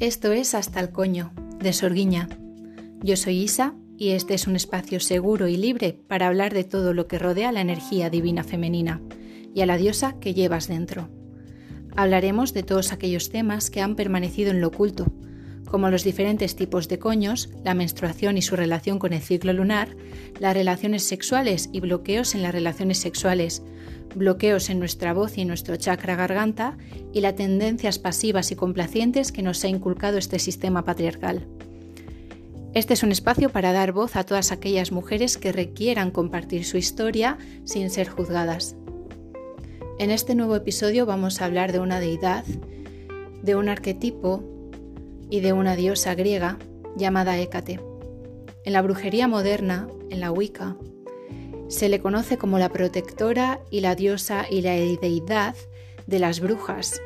Esto es Hasta el Coño, de Sorguiña. Yo soy Isa y este es un espacio seguro y libre para hablar de todo lo que rodea la energía divina femenina y a la diosa que llevas dentro. Hablaremos de todos aquellos temas que han permanecido en lo oculto, como los diferentes tipos de coños, la menstruación y su relación con el ciclo lunar, las relaciones sexuales y bloqueos en las relaciones sexuales, bloqueos en nuestra voz y nuestro chakra garganta y las tendencias pasivas y complacientes que nos ha inculcado este sistema patriarcal. Este es un espacio para dar voz a todas aquellas mujeres que requieran compartir su historia sin ser juzgadas. En este nuevo episodio vamos a hablar de una deidad, de un arquetipo y de una diosa griega llamada Hécate. En la brujería moderna, en la Wicca, se le conoce como la protectora y la diosa y la deidad de las brujas.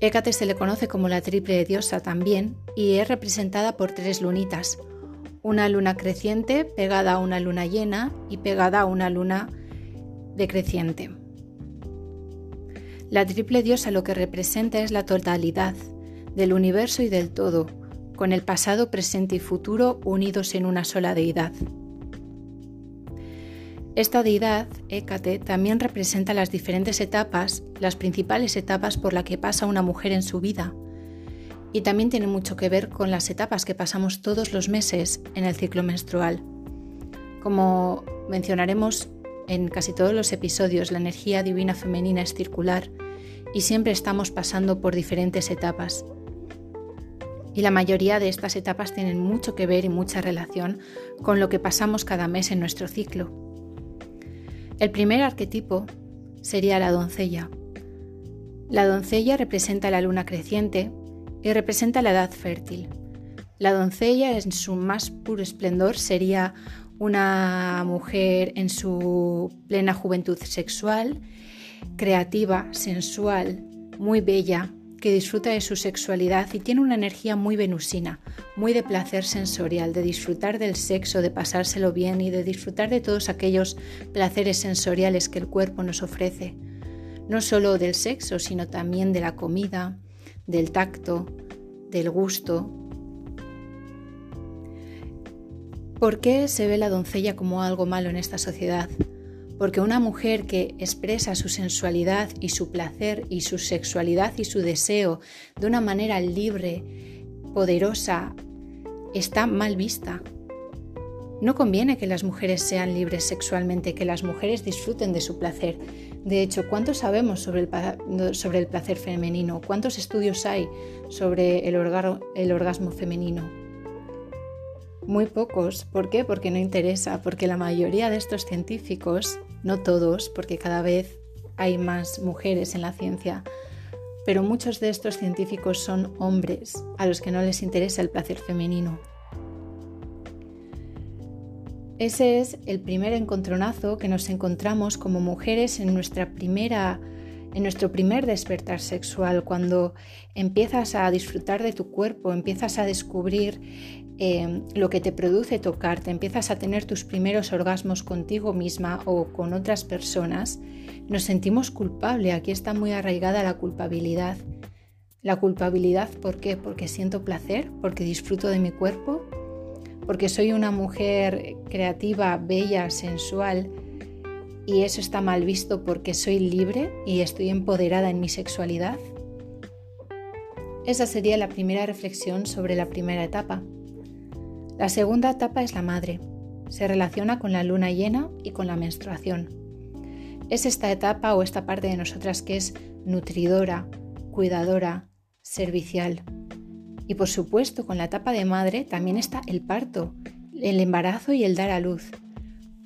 Hécate se le conoce como la triple diosa también y es representada por tres lunitas, una luna creciente pegada a una luna llena y pegada a una luna decreciente. La triple diosa lo que representa es la totalidad del universo y del todo, con el pasado, presente y futuro unidos en una sola deidad. Esta deidad, Hécate, también representa las diferentes etapas, las principales etapas por las que pasa una mujer en su vida. Y también tiene mucho que ver con las etapas que pasamos todos los meses en el ciclo menstrual. Como mencionaremos en casi todos los episodios, la energía divina femenina es circular y siempre estamos pasando por diferentes etapas y la mayoría de estas etapas tienen mucho que ver y mucha relación con lo que pasamos cada mes en nuestro ciclo. El primer arquetipo sería la doncella. La doncella representa la luna creciente y representa la edad fértil. La doncella en su más puro esplendor sería una mujer en su plena juventud sexual, creativa, sensual, muy bella, que disfruta de su sexualidad y tiene una energía muy venusina, muy de placer sensorial, de disfrutar del sexo, de pasárselo bien y de disfrutar de todos aquellos placeres sensoriales que el cuerpo nos ofrece. No solo del sexo, sino también de la comida, del tacto, del gusto. ¿Por qué se ve la doncella como algo malo en esta sociedad? Porque una mujer que expresa su sensualidad y su placer y su sexualidad y su deseo de una manera libre, poderosa, está mal vista. No conviene que las mujeres sean libres sexualmente, que las mujeres disfruten de su placer. De hecho, ¿cuánto sabemos sobre el, sobre el placer femenino? ¿Cuántos estudios hay sobre el, el orgasmo femenino? Muy pocos. ¿Por qué? Porque no interesa, porque la mayoría de estos científicos no todos, porque cada vez hay más mujeres en la ciencia, pero muchos de estos científicos son hombres a los que no les interesa el placer femenino. Ese es el primer encontronazo que nos encontramos como mujeres en nuestra primera en nuestro primer despertar sexual, cuando empiezas a disfrutar de tu cuerpo, empiezas a descubrir eh, lo que te produce tocarte, empiezas a tener tus primeros orgasmos contigo misma o con otras personas, nos sentimos culpables. Aquí está muy arraigada la culpabilidad. La culpabilidad, ¿por qué? Porque siento placer, porque disfruto de mi cuerpo, porque soy una mujer creativa, bella, sensual, y eso está mal visto porque soy libre y estoy empoderada en mi sexualidad. Esa sería la primera reflexión sobre la primera etapa. La segunda etapa es la madre. Se relaciona con la luna llena y con la menstruación. Es esta etapa o esta parte de nosotras que es nutridora, cuidadora, servicial. Y por supuesto, con la etapa de madre también está el parto, el embarazo y el dar a luz.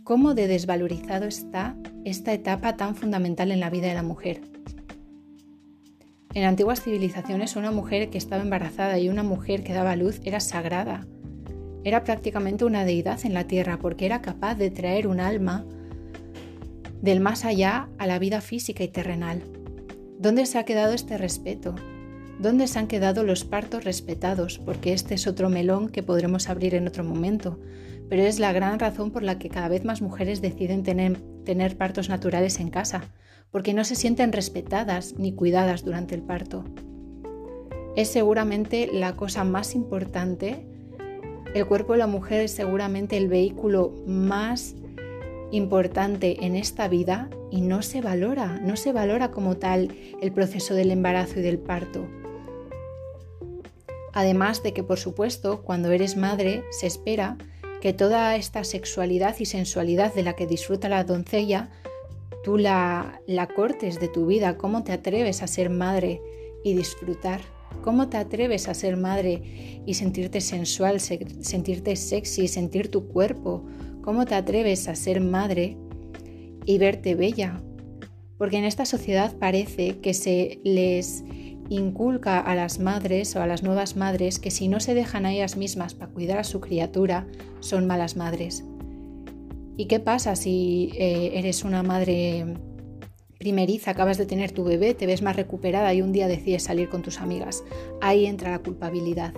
¿Cómo de desvalorizado está esta etapa tan fundamental en la vida de la mujer? En antiguas civilizaciones una mujer que estaba embarazada y una mujer que daba luz era sagrada, era prácticamente una deidad en la tierra porque era capaz de traer un alma del más allá a la vida física y terrenal. ¿Dónde se ha quedado este respeto? ¿Dónde se han quedado los partos respetados? Porque este es otro melón que podremos abrir en otro momento, pero es la gran razón por la que cada vez más mujeres deciden tener, tener partos naturales en casa, porque no se sienten respetadas ni cuidadas durante el parto. es seguramente la cosa más importante. El cuerpo de la mujer es seguramente el vehículo más importante en esta vida y no se valora, no se valora como tal el proceso del embarazo y del parto. Además de que, por supuesto, cuando eres madre se espera que toda esta sexualidad y sensualidad de la que disfruta la doncella, tú la, la cortes de tu vida. ¿Cómo te atreves a ser madre y disfrutar? ¿Cómo te atreves a ser madre y sentirte sensual, sentirte sexy, sentir tu cuerpo? ¿Cómo te atreves a ser madre y verte bella? Porque en esta sociedad parece que se les inculca a las madres o a las nuevas madres que si no se dejan a ellas mismas para cuidar a su criatura, son malas madres. ¿Y qué pasa si eh, eres una madre primeriza, acabas de tener tu bebé, te ves más recuperada y un día decides salir con tus amigas? Ahí entra la culpabilidad.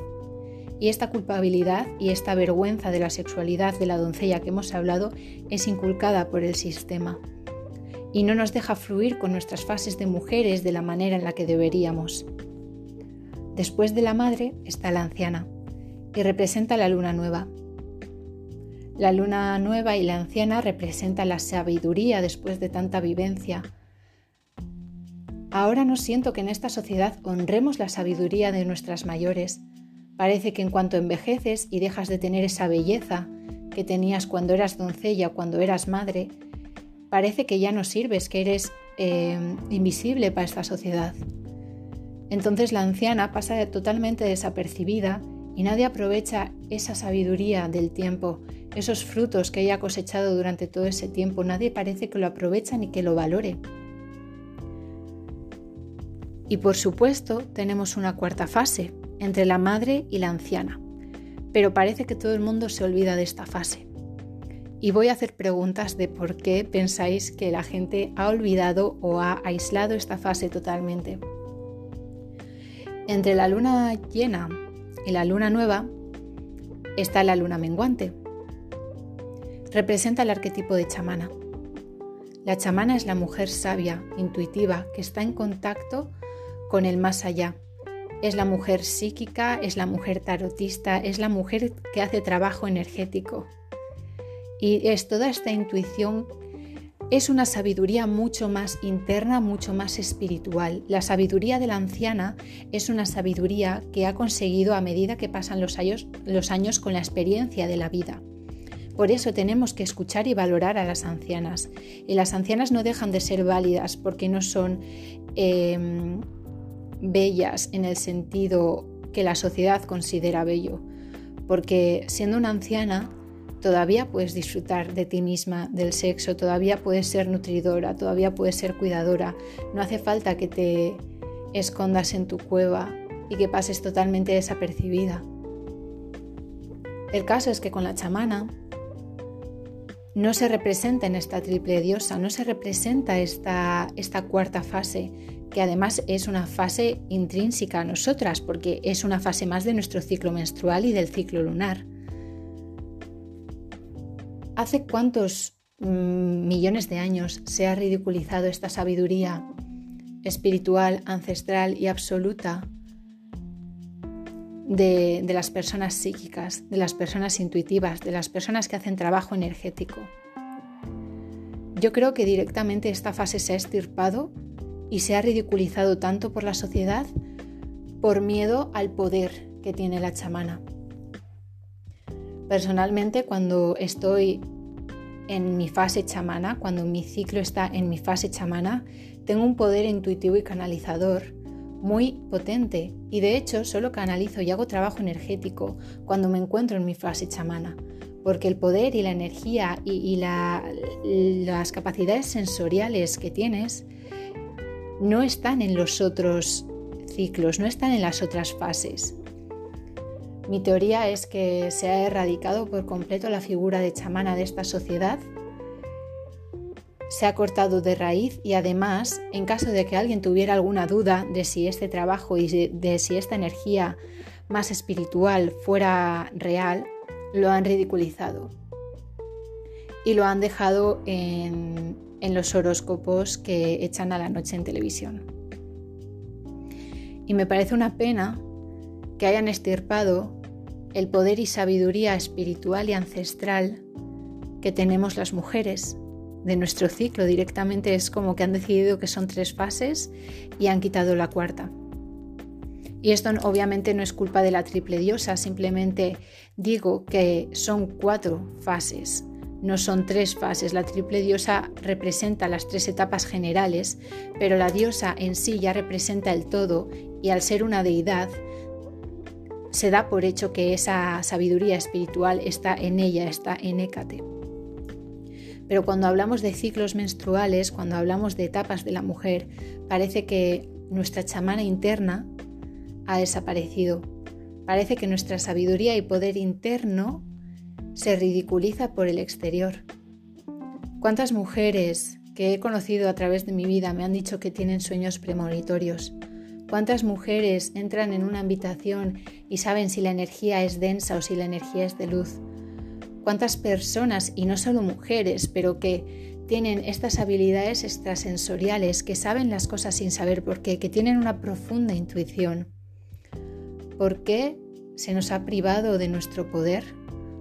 Y esta culpabilidad y esta vergüenza de la sexualidad de la doncella que hemos hablado es inculcada por el sistema y no nos deja fluir con nuestras fases de mujeres de la manera en la que deberíamos. Después de la madre está la anciana y representa la luna nueva. La luna nueva y la anciana representan la sabiduría después de tanta vivencia. Ahora no siento que en esta sociedad honremos la sabiduría de nuestras mayores, Parece que en cuanto envejeces y dejas de tener esa belleza que tenías cuando eras doncella o cuando eras madre, parece que ya no sirves, que eres eh, invisible para esta sociedad. Entonces la anciana pasa totalmente desapercibida y nadie aprovecha esa sabiduría del tiempo, esos frutos que ella ha cosechado durante todo ese tiempo. Nadie parece que lo aprovecha ni que lo valore. Y por supuesto tenemos una cuarta fase, entre la madre y la anciana, pero parece que todo el mundo se olvida de esta fase. Y voy a hacer preguntas de por qué pensáis que la gente ha olvidado o ha aislado esta fase totalmente. Entre la luna llena y la luna nueva está la luna menguante. Representa el arquetipo de chamana. La chamana es la mujer sabia, intuitiva, que está en contacto con el más allá, es la mujer psíquica, es la mujer tarotista, es la mujer que hace trabajo energético. Y es toda esta intuición es una sabiduría mucho más interna, mucho más espiritual. La sabiduría de la anciana es una sabiduría que ha conseguido a medida que pasan los años, los años con la experiencia de la vida. Por eso tenemos que escuchar y valorar a las ancianas. Y las ancianas no dejan de ser válidas porque no son em, bellas en el sentido que la sociedad considera bello, porque siendo una anciana todavía puedes disfrutar de ti misma, del sexo, todavía puedes ser nutridora, todavía puedes ser cuidadora, no hace falta que te escondas en tu cueva y que pases totalmente desapercibida. El caso es que con la chamana no se representa en esta triple diosa, no se representa esta, esta cuarta fase, que además es una fase intrínseca a nosotras, porque es una fase más de nuestro ciclo menstrual y del ciclo lunar. ¿Hace cuántos mm, millones de años se ha ridiculizado esta sabiduría espiritual, ancestral y absoluta de, las personas psíquicas, de las personas intuitivas, de las personas que hacen trabajo energético. Yo creo que directamente esta fase se ha estirpado y se ha ridiculizado tanto por la sociedad por miedo al poder que tiene la chamana. Personalmente, cuando estoy en mi fase chamana, cuando mi ciclo está en mi fase chamana, tengo un poder intuitivo y canalizador muy potente y de hecho solo canalizo y hago trabajo energético cuando me encuentro en mi fase chamana, porque el poder y la energía y, las capacidades sensoriales que tienes no están en los otros ciclos, no están en las otras fases. Mi teoría es que se ha erradicado por completo la figura de chamana de esta sociedad, se ha cortado de raíz y además, en caso de que alguien tuviera alguna duda de si este trabajo y de si esta energía más espiritual fuera real, lo han ridiculizado y lo han dejado en, los horóscopos que echan a la noche en televisión. Y me parece una pena que hayan estirpado el poder y sabiduría espiritual y ancestral que tenemos las mujeres de nuestro ciclo. Directamente es como que han decidido que son tres fases y han quitado la cuarta. Y esto obviamente no es culpa de la triple diosa, simplemente digo que son cuatro fases, no son tres fases. La triple diosa representa las tres etapas generales, pero la diosa en sí ya representa el todo y al ser una deidad, se da por hecho que esa sabiduría espiritual está en ella, está en Hécate. Pero cuando hablamos de ciclos menstruales, cuando hablamos de etapas de la mujer, parece que nuestra chamana interna ha desaparecido. Parece que nuestra sabiduría y poder interno se ridiculiza por el exterior. ¿Cuántas mujeres que he conocido a través de mi vida me han dicho que tienen sueños premonitorios? ¿Cuántas mujeres entran en una habitación y saben si la energía es densa o si la energía es de luz? ¿Cuántas personas, y no solo mujeres, pero que tienen estas habilidades extrasensoriales, que saben las cosas sin saber por qué, que tienen una profunda intuición? ¿Por qué se nos ha privado de nuestro poder?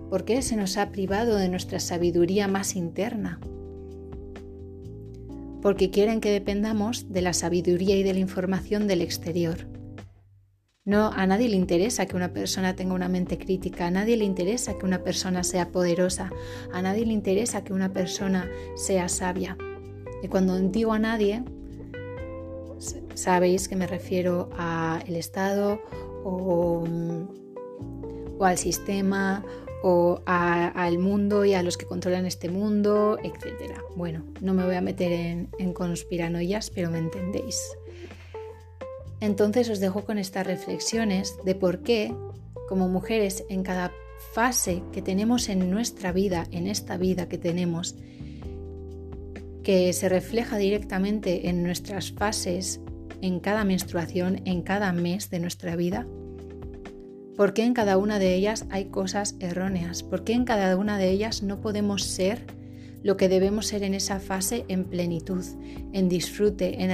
¿Por qué se nos ha privado de nuestra sabiduría más interna? Porque quieren que dependamos de la sabiduría y de la información del exterior. No, a nadie le interesa que una persona tenga una mente crítica, a nadie le interesa que una persona sea poderosa, a nadie le interesa que una persona sea sabia. Y cuando digo a nadie, sabéis que me refiero al Estado o, al sistema o al mundo y a los que controlan este mundo, etc. Bueno, no me voy a meter en, en conspiranoias, pero me entendéis. Entonces os dejo con estas reflexiones de por qué, como mujeres, en cada fase que tenemos en nuestra vida, en esta vida que tenemos, que se refleja directamente en nuestras fases en cada menstruación, en cada mes de nuestra vida? ¿Por qué en cada una de ellas hay cosas erróneas? ¿Por qué en cada una de ellas no podemos ser lo que debemos ser en esa fase en plenitud, en disfrute, en,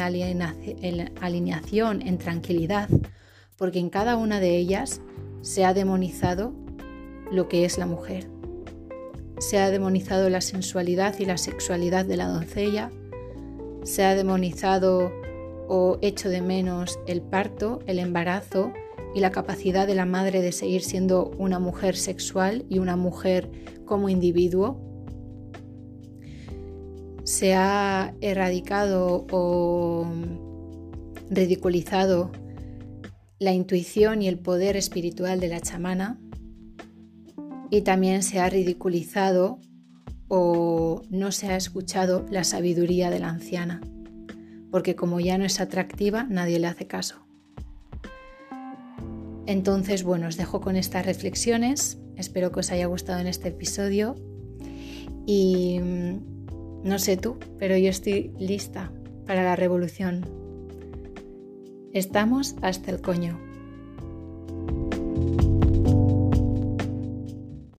alineación, en tranquilidad? Porque en cada una de ellas se ha demonizado lo que es la mujer. Se ha demonizado la sensualidad y la sexualidad de la doncella, se ha demonizado o echo de menos el parto, el embarazo y la capacidad de la madre de seguir siendo una mujer sexual y una mujer como individuo. Se ha erradicado o ridiculizado la intuición y el poder espiritual de la chamana y también se ha ridiculizado o no se ha escuchado la sabiduría de la anciana porque como ya no es atractiva, nadie le hace caso. Entonces, bueno, os dejo con estas reflexiones. Espero que os haya gustado en este episodio. Y no sé tú, pero yo estoy lista para la revolución. Estamos hasta el coño.